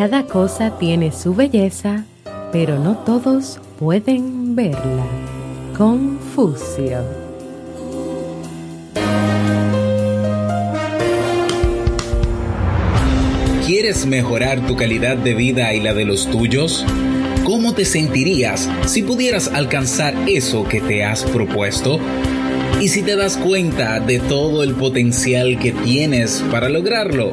Cada cosa tiene su belleza, pero no todos pueden verla. Confucio. ¿Quieres mejorar tu calidad de vida y la de los tuyos? ¿Cómo te sentirías si pudieras alcanzar eso que te has propuesto? ¿Y si te das cuenta de todo el potencial que tienes para lograrlo?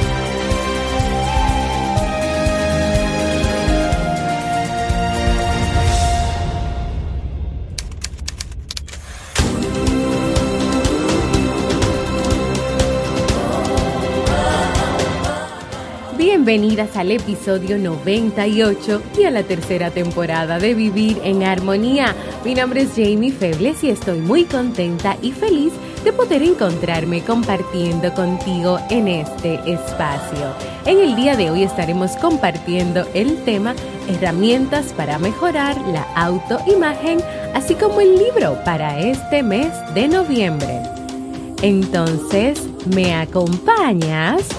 Bienvenidas al episodio 98 y a la tercera temporada de Vivir en Armonía. Mi nombre es Jamie Febles y estoy muy contenta y feliz de poder encontrarme compartiendo contigo en este espacio. En el día de hoy estaremos compartiendo el tema Herramientas para mejorar la autoimagen, así como el libro para este mes de noviembre. Entonces, ¿me acompañas?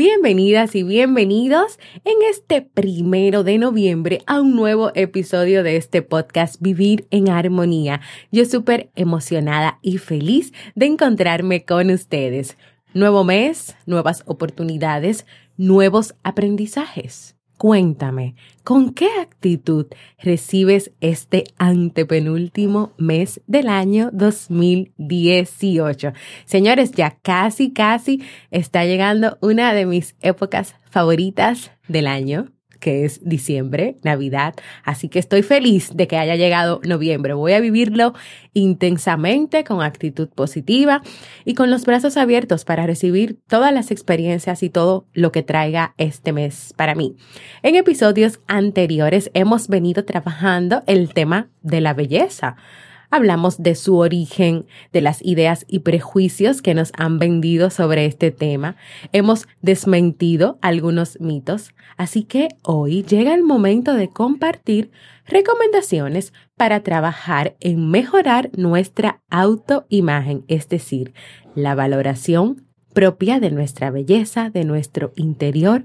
Bienvenidas y bienvenidos en este primero de noviembre a un nuevo episodio de este podcast Vivir en Armonía. Yo súper emocionada y feliz de encontrarme con ustedes. Nuevo mes, nuevas oportunidades, nuevos aprendizajes. Cuéntame, ¿con qué actitud recibes este antepenúltimo mes del año 2018? Señores, ya casi, casi está llegando una de mis épocas favoritas del año que es diciembre, Navidad. Así que estoy feliz de que haya llegado noviembre. Voy a vivirlo intensamente, con actitud positiva y con los brazos abiertos para recibir todas las experiencias y todo lo que traiga este mes para mí. En episodios anteriores hemos venido trabajando el tema de la belleza. Hablamos de su origen, de las ideas y prejuicios que nos han vendido sobre este tema. Hemos desmentido algunos mitos. Así que hoy llega el momento de compartir recomendaciones para trabajar en mejorar nuestra autoimagen, es decir, la valoración propia de nuestra belleza, de nuestro interior,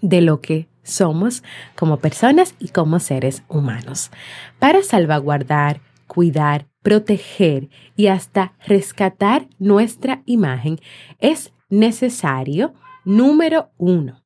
de lo que somos como personas y como seres humanos. Para salvaguardar cuidar, proteger y hasta rescatar nuestra imagen, es necesario, número uno,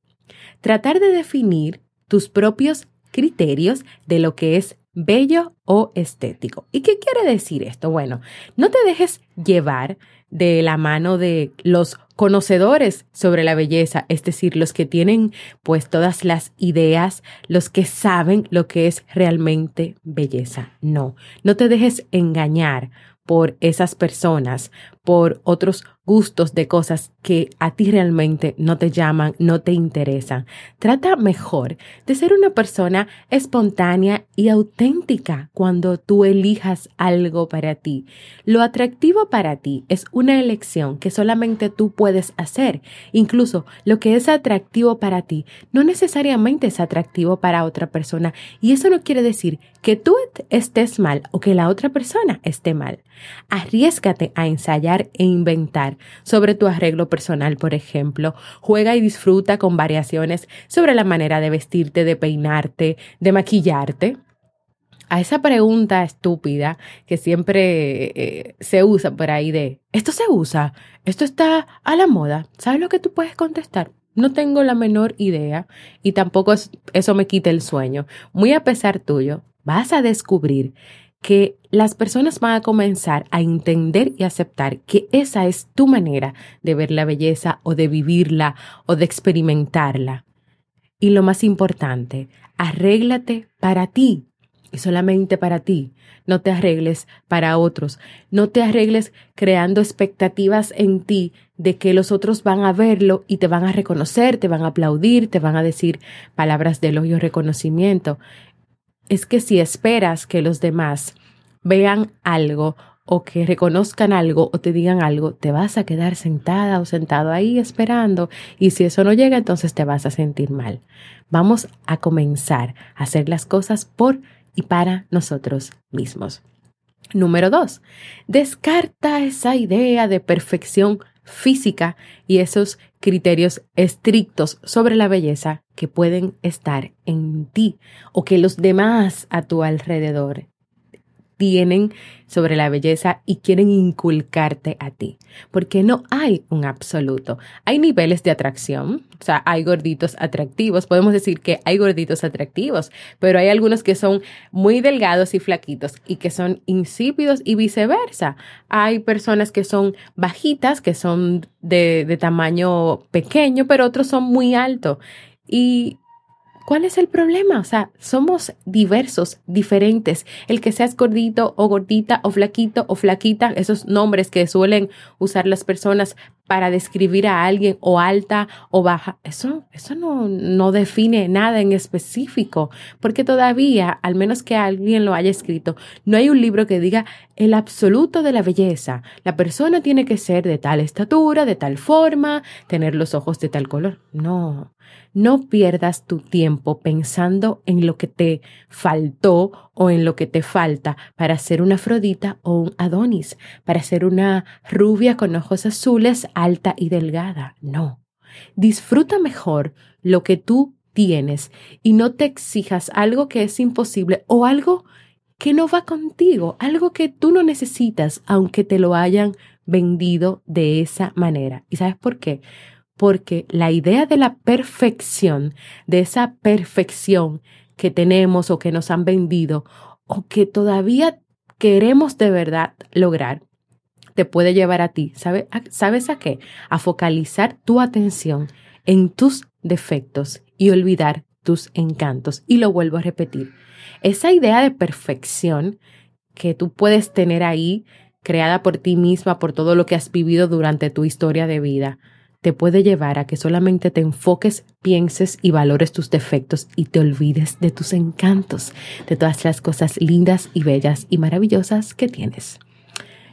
tratar de definir tus propios criterios de lo que es bello o estético. ¿Y qué quiere decir esto? Bueno, no te dejes llevar de la mano de los conocedores sobre la belleza, es decir, los que tienen pues todas las ideas, los que saben lo que es realmente belleza. No, no te dejes engañar por esas personas, por otros gustos de cosas que a ti realmente no te llaman, no te interesan. Trata mejor de ser una persona espontánea y auténtica cuando tú elijas algo para ti. Lo atractivo para ti es una elección que solamente tú puedes hacer. Incluso lo que es atractivo para ti no necesariamente es atractivo para otra persona. Y eso no quiere decir que tú estés mal o que la otra persona esté mal. Arriesgate a ensayar e inventar sobre tu arreglo personal, por ejemplo. Juega y disfruta con variaciones sobre la manera de vestirte, de peinarte, de maquillarte. A esa pregunta estúpida que siempre eh, se usa por ahí de, ¿esto se usa? ¿Esto está a la moda? ¿Sabes lo que tú puedes contestar? No tengo la menor idea y tampoco eso me quita el sueño. Muy a pesar tuyo, vas a descubrir que las personas van a comenzar a entender y aceptar que esa es tu manera de ver la belleza o de vivirla o de experimentarla. Y lo más importante, arréglate para ti y solamente para ti. No te arregles para otros. No te arregles creando expectativas en ti de que los otros van a verlo y te van a reconocer, te van a aplaudir, te van a decir palabras de elogio reconocimiento. Es que si esperas que los demás vean algo o que reconozcan algo o te digan algo, te vas a quedar sentada o sentado ahí esperando y si eso no llega, entonces te vas a sentir mal. Vamos a comenzar a hacer las cosas por y para nosotros mismos. Número dos, descarta esa idea de perfección física y esos criterios estrictos sobre la belleza que pueden estar en ti o que los demás a tu alrededor tienen sobre la belleza y quieren inculcarte a ti, porque no hay un absoluto. Hay niveles de atracción, o sea, hay gorditos atractivos, podemos decir que hay gorditos atractivos, pero hay algunos que son muy delgados y flaquitos y que son insípidos y viceversa. Hay personas que son bajitas, que son de, tamaño pequeño, pero otros son muy altos. Y ¿Cuál es el problema? O sea, somos diversos, diferentes. El que seas gordito o gordita o flaquito o flaquita, esos nombres que suelen usar las personas para describir a alguien o alta o baja, eso, eso no, no define nada en específico, porque todavía, al menos que alguien lo haya escrito, no hay un libro que diga el absoluto de la belleza. La persona tiene que ser de tal estatura, de tal forma, tener los ojos de tal color. No, no pierdas tu tiempo pensando en lo que te faltó o en lo que te falta para ser una Afrodita o un Adonis, para ser una rubia con ojos azules, alta y delgada. No. Disfruta mejor lo que tú tienes y no te exijas algo que es imposible o algo que no va contigo, algo que tú no necesitas, aunque te lo hayan vendido de esa manera. ¿Y sabes por qué? porque la idea de la perfección, de esa perfección que tenemos o que nos han vendido o que todavía queremos de verdad lograr, te puede llevar a ti, ¿sabes a qué? A focalizar tu atención en tus defectos y olvidar tus encantos. Y lo vuelvo a repetir, esa idea de perfección que tú puedes tener ahí, creada por ti misma, por todo lo que has vivido durante tu historia de vida, te puede llevar a que solamente te enfoques, pienses y valores tus defectos y te olvides de tus encantos, de todas las cosas lindas y bellas y maravillosas que tienes.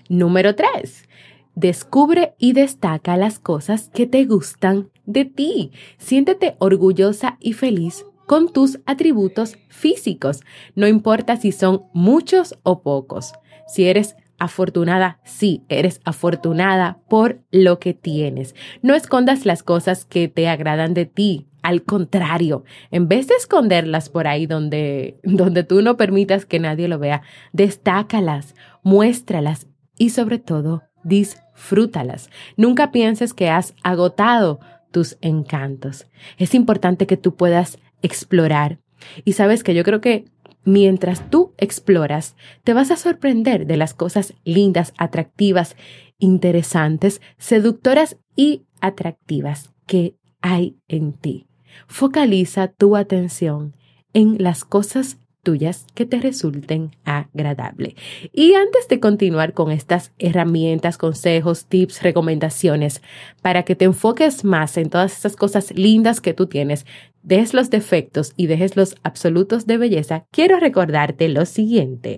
Número 3. Descubre y destaca las cosas que te gustan de ti. Siéntete orgullosa y feliz con tus atributos físicos, no importa si son muchos o pocos. Si eres afortunada, sí, eres afortunada por lo que tienes. No escondas las cosas que te agradan de ti. Al contrario, en vez de esconderlas por ahí donde, donde tú no permitas que nadie lo vea, destácalas, muéstralas y sobre todo, disfrútalas. Nunca pienses que has agotado tus encantos. Es importante que tú puedas explorar. Y sabes que yo creo que Mientras tú exploras, te vas a sorprender de las cosas lindas, atractivas, interesantes, seductoras y atractivas que hay en ti. Focaliza tu atención en las cosas tuyas que te resulten agradables. Y antes de continuar con estas herramientas, consejos, tips, recomendaciones, para que te enfoques más en todas esas cosas lindas que tú tienes, des los defectos y dejes los absolutos de belleza, quiero recordarte lo siguiente.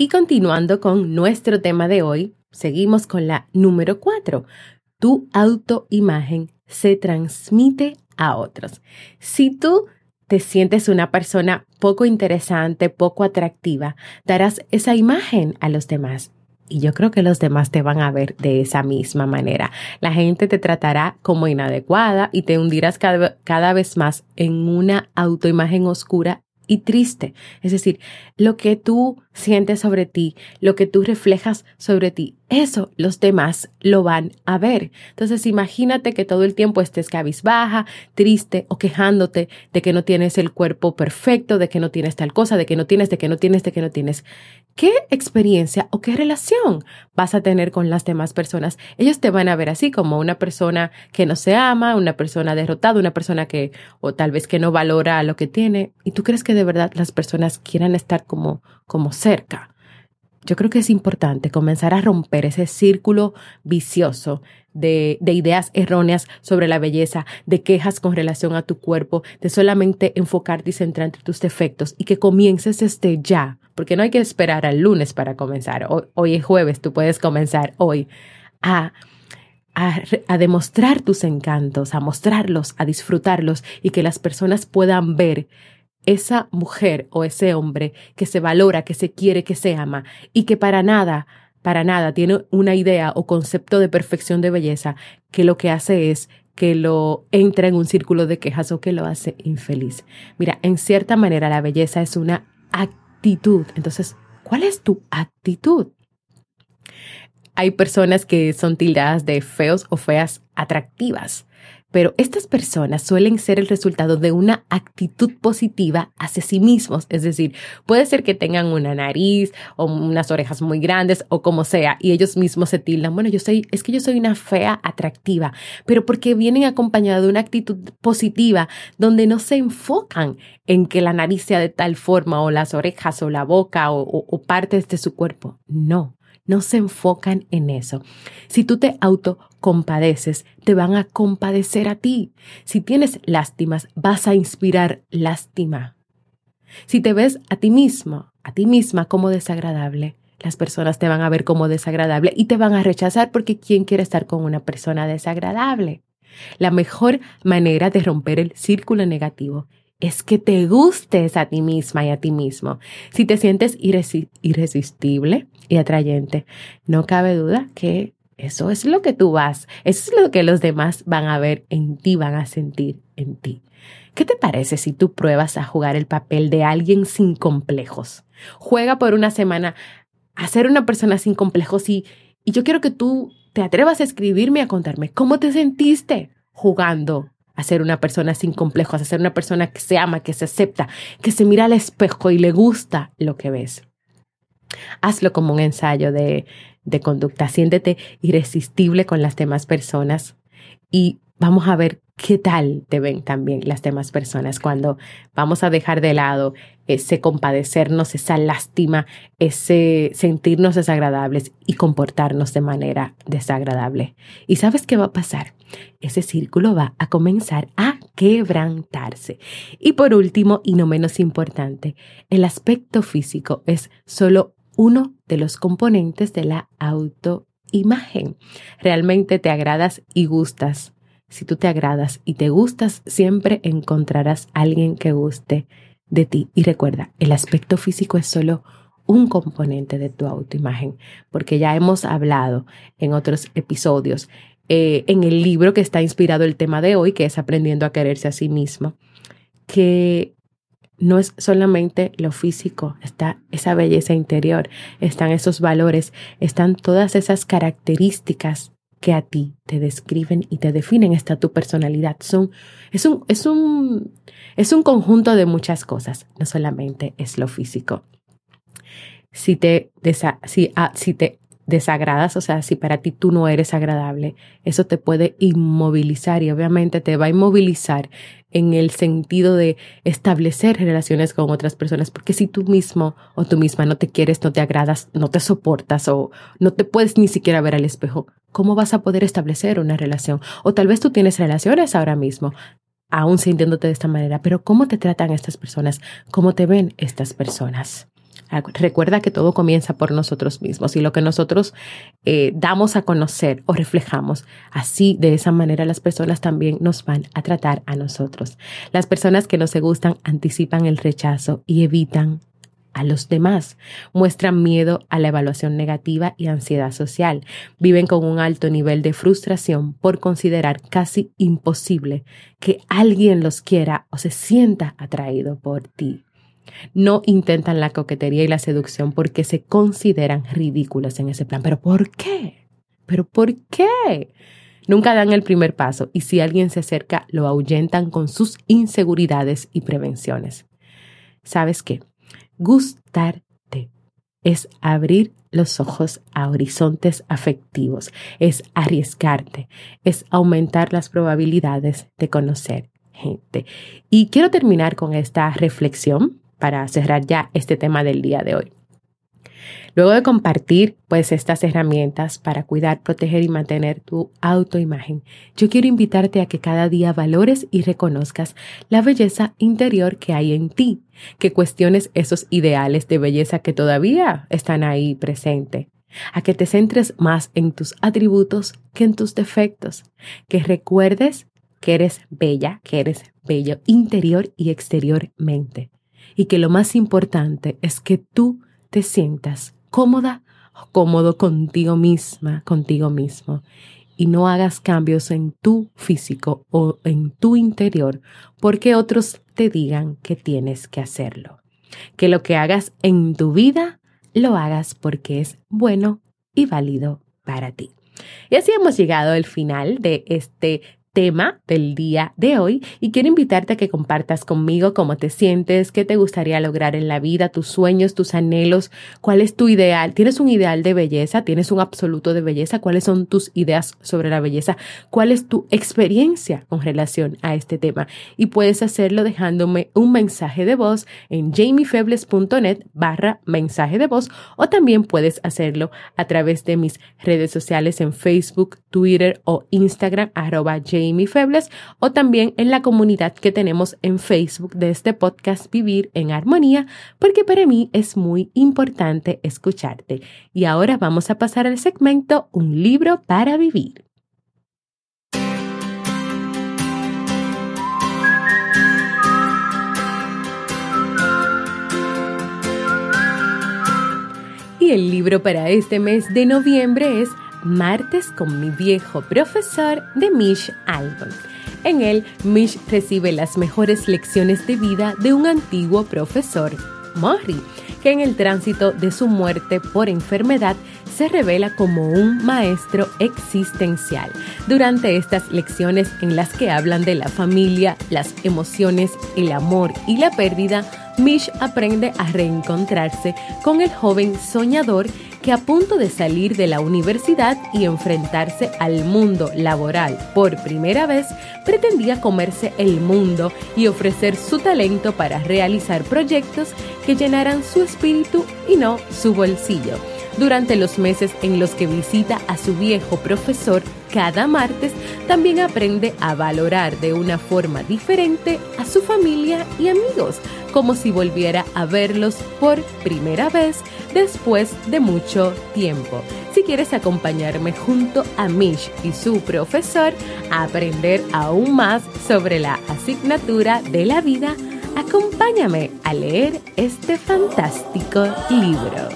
Y continuando con nuestro tema de hoy, seguimos con la número cuatro. Tu autoimagen se transmite a otros. Si tú te sientes una persona poco interesante, poco atractiva, darás esa imagen a los demás. Y yo creo que los demás te van a ver de esa misma manera. La gente te tratará como inadecuada y te hundirás cada, vez más en una autoimagen oscura y triste. Es decir, lo que tú sientes sobre ti, lo que tú reflejas sobre ti, eso los demás lo van a ver. Entonces imagínate que todo el tiempo estés cabizbaja, triste o quejándote de que no tienes el cuerpo perfecto, de que no tienes tal cosa, de que no tienes, de que no tienes, de que no tienes. ¿Qué experiencia o qué relación vas a tener con las demás personas? Ellos te van a ver así como una persona que no se ama, una persona derrotada, una persona que o tal vez que no valora lo que tiene. ¿Y tú crees que de verdad las personas quieran estar como, como Yo creo que es importante comenzar a romper ese círculo vicioso de, de, ideas erróneas sobre la belleza, de quejas con relación a tu cuerpo, de solamente enfocarte y centrarte en tus defectos y que comiences desde ya, porque no hay que esperar al lunes para comenzar. Hoy, es jueves, tú puedes comenzar hoy a demostrar tus encantos, a mostrarlos, a disfrutarlos y que las personas puedan ver esa mujer o ese hombre que se valora, que se quiere, que se ama y que para nada, para nada tiene una idea o concepto de perfección de belleza que lo que hace es que lo entra en un círculo de quejas o que lo hace infeliz. Mira, en cierta manera la belleza es una actitud. Entonces, ¿cuál es tu actitud? Hay personas que son tildadas de feos o feas atractivas. Pero estas personas suelen ser el resultado de una actitud positiva hacia sí mismos. Es decir, puede ser que tengan una nariz o unas orejas muy grandes o como sea, y ellos mismos se tildan, bueno, yo soy, es que yo soy una fea atractiva, pero porque vienen acompañados de una actitud positiva donde no se enfocan en que la nariz sea de tal forma o las orejas o la boca o, o partes de su cuerpo. No, no se enfocan en eso. Si tú te autocompadeces, te van a compadecer a ti. Si tienes lástimas, vas a inspirar lástima. Si te ves a ti mismo, a ti misma como desagradable, las personas te van a ver como desagradable y te van a rechazar porque ¿quién quiere estar con una persona desagradable? La mejor manera de romper el círculo negativo es que te gustes a ti misma y a ti mismo. Si te sientes irresistible y atrayente, no cabe duda que eso es lo que tú vas, eso es lo que los demás van a ver en ti, van a sentir en ti. ¿Qué te parece si tú pruebas a jugar el papel de alguien sin complejos? Juega por una semana a ser una persona sin complejos y, y yo quiero que tú te atrevas a escribirme, a contarme cómo te sentiste jugando a ser una persona sin complejos, a ser una persona que se ama, que se acepta, que se mira al espejo y le gusta lo que ves. Hazlo como un ensayo de, de conducta. Siéntete irresistible con las demás personas y vamos a ver qué tal te ven también las demás personas cuando vamos a dejar de lado ese compadecernos, esa lástima, ese sentirnos desagradables y comportarnos de manera desagradable. ¿Y sabes qué va a pasar? Ese círculo va a comenzar a quebrantarse. Y por último, y no menos importante, el aspecto físico es solo uno de los componentes de la autoimagen. Realmente te agradas y gustas si tú te agradas y te gustas, siempre encontrarás a alguien que guste de ti. Y recuerda, el aspecto físico es solo un componente de tu autoimagen, porque ya hemos hablado en otros episodios, eh, en el libro que está inspirado el tema de hoy, que es Aprendiendo a quererse a sí mismo, que no es solamente lo físico, está esa belleza interior, están esos valores, están todas esas características que a ti te describen y te definen está tu personalidad. Son, es, un, es, un, es un conjunto de muchas cosas, no solamente es lo físico. Si te, si, ah, si te desagradas, o sea, si para ti tú no eres agradable, eso te puede inmovilizar y obviamente te va a inmovilizar en el sentido de establecer relaciones con otras personas, porque si tú mismo o tú misma no te quieres, no te agradas, no te soportas o no te puedes ni siquiera ver al espejo, ¿cómo vas a poder establecer una relación? O tal vez tú tienes relaciones ahora mismo, aún sintiéndote de esta manera, pero ¿cómo te tratan estas personas? ¿Cómo te ven estas personas? Recuerda que todo comienza por nosotros mismos y lo que nosotros eh, damos a conocer o reflejamos, así de esa manera las personas también nos van a tratar a nosotros. Las personas que no se gustan anticipan el rechazo y evitan a los demás, muestran miedo a la evaluación negativa y ansiedad social, viven con un alto nivel de frustración por considerar casi imposible que alguien los quiera o se sienta atraído por ti. No intentan la coquetería y la seducción porque se consideran ridículas en ese plan. ¿Pero por qué? ¿Pero por qué? Nunca dan el primer paso y si alguien se acerca lo ahuyentan con sus inseguridades y prevenciones. ¿Sabes qué? Gustarte es abrir los ojos a horizontes afectivos, es arriesgarte, es aumentar las probabilidades de conocer gente. Y quiero terminar con esta reflexión para cerrar ya este tema del día de hoy. Luego de compartir pues estas herramientas para cuidar, proteger y mantener tu autoimagen, yo quiero invitarte a que cada día valores y reconozcas la belleza interior que hay en ti, que cuestiones esos ideales de belleza que todavía están ahí presentes, a que te centres más en tus atributos que en tus defectos, que recuerdes que eres bella, que eres bello interior y exteriormente, y que lo más importante es que tú te sientas cómoda o cómodo contigo misma, contigo mismo, y no hagas cambios en tu físico o en tu interior porque otros te digan que tienes que hacerlo. Que lo que hagas en tu vida lo hagas porque es bueno y válido para ti. Y así hemos llegado al final de este tema del día de hoy y quiero invitarte a que compartas conmigo cómo te sientes, qué te gustaría lograr en la vida, tus sueños, tus anhelos, cuál es tu ideal. ¿Tienes un ideal de belleza? ¿Tienes un absoluto de belleza? ¿Cuáles son tus ideas sobre la belleza? ¿Cuál es tu experiencia con relación a este tema? Y puedes hacerlo dejándome un mensaje de voz en jamiefebles.net barra mensaje de voz o también puedes hacerlo a través de mis redes sociales en Facebook, Twitter o Instagram arroba Jamie Febles o también en la comunidad que tenemos en Facebook de este podcast Vivir en Armonía, porque para mí es muy importante escucharte. Y ahora vamos a pasar al segmento Un libro para vivir. Y el libro para este mes de noviembre es Martes con mi viejo profesor de Mish Albon. En él, Mish recibe las mejores lecciones de vida de un antiguo profesor, Murray, que en el tránsito de su muerte por enfermedad se revela como un maestro existencial. Durante estas lecciones en las que hablan de la familia, las emociones, el amor y la pérdida, Mish aprende a reencontrarse con el joven soñador que a punto de salir de la universidad y enfrentarse al mundo laboral por primera vez, pretendía comerse el mundo y ofrecer su talento para realizar proyectos que llenaran su espíritu y no su bolsillo. Durante los meses en los que visita a su viejo profesor cada martes, también aprende a valorar de una forma diferente a su familia y amigos, como si volviera a verlos por primera vez después de mucho tiempo. Si quieres acompañarme junto a Mish y su profesor a aprender aún más sobre la asignatura de la vida, acompáñame a leer este fantástico libro.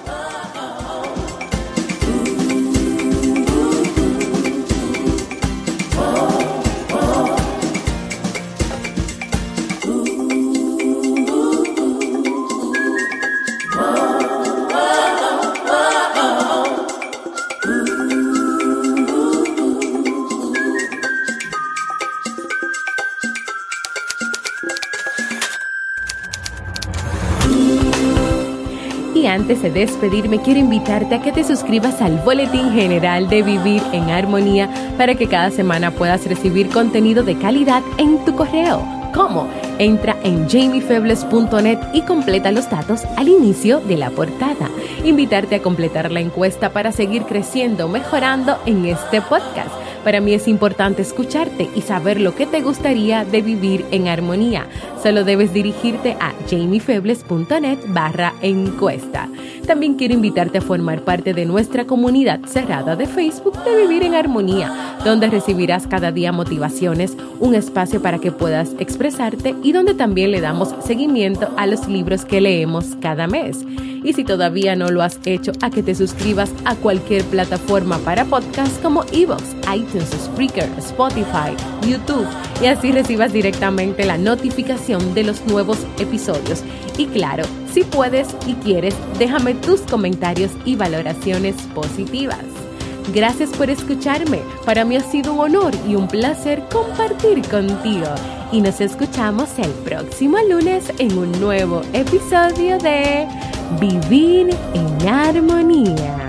Antes de despedirme, quiero invitarte a que te suscribas al Boletín General de Vivir en Armonía para que cada semana puedas recibir contenido de calidad en tu correo. ¿Cómo? Entra en jamiefebles.net y completa los datos al inicio de la portada. Invitarte a completar la encuesta para seguir creciendo, mejorando en este podcast Para mí es importante escucharte y saber lo que te gustaría de vivir en armonía. Solo debes dirigirte a jamiefebles.net barra encuesta. También quiero invitarte a formar parte de nuestra comunidad cerrada de Facebook de Vivir en Armonía, donde recibirás cada día motivaciones, un espacio para que puedas expresarte y donde también le damos seguimiento a los libros que leemos cada mes. Y si todavía no lo has hecho, a que te suscribas a cualquier plataforma para podcast como Evox, iTunes, Spreaker, Spotify, YouTube y así recibas directamente la de los nuevos episodios. Y claro, si puedes y quieres, déjame tus comentarios y valoraciones positivas. Gracias por escucharme. Para mí ha sido un honor y un placer compartir contigo. Y nos escuchamos el próximo lunes en un nuevo episodio de Vivir en Armonía.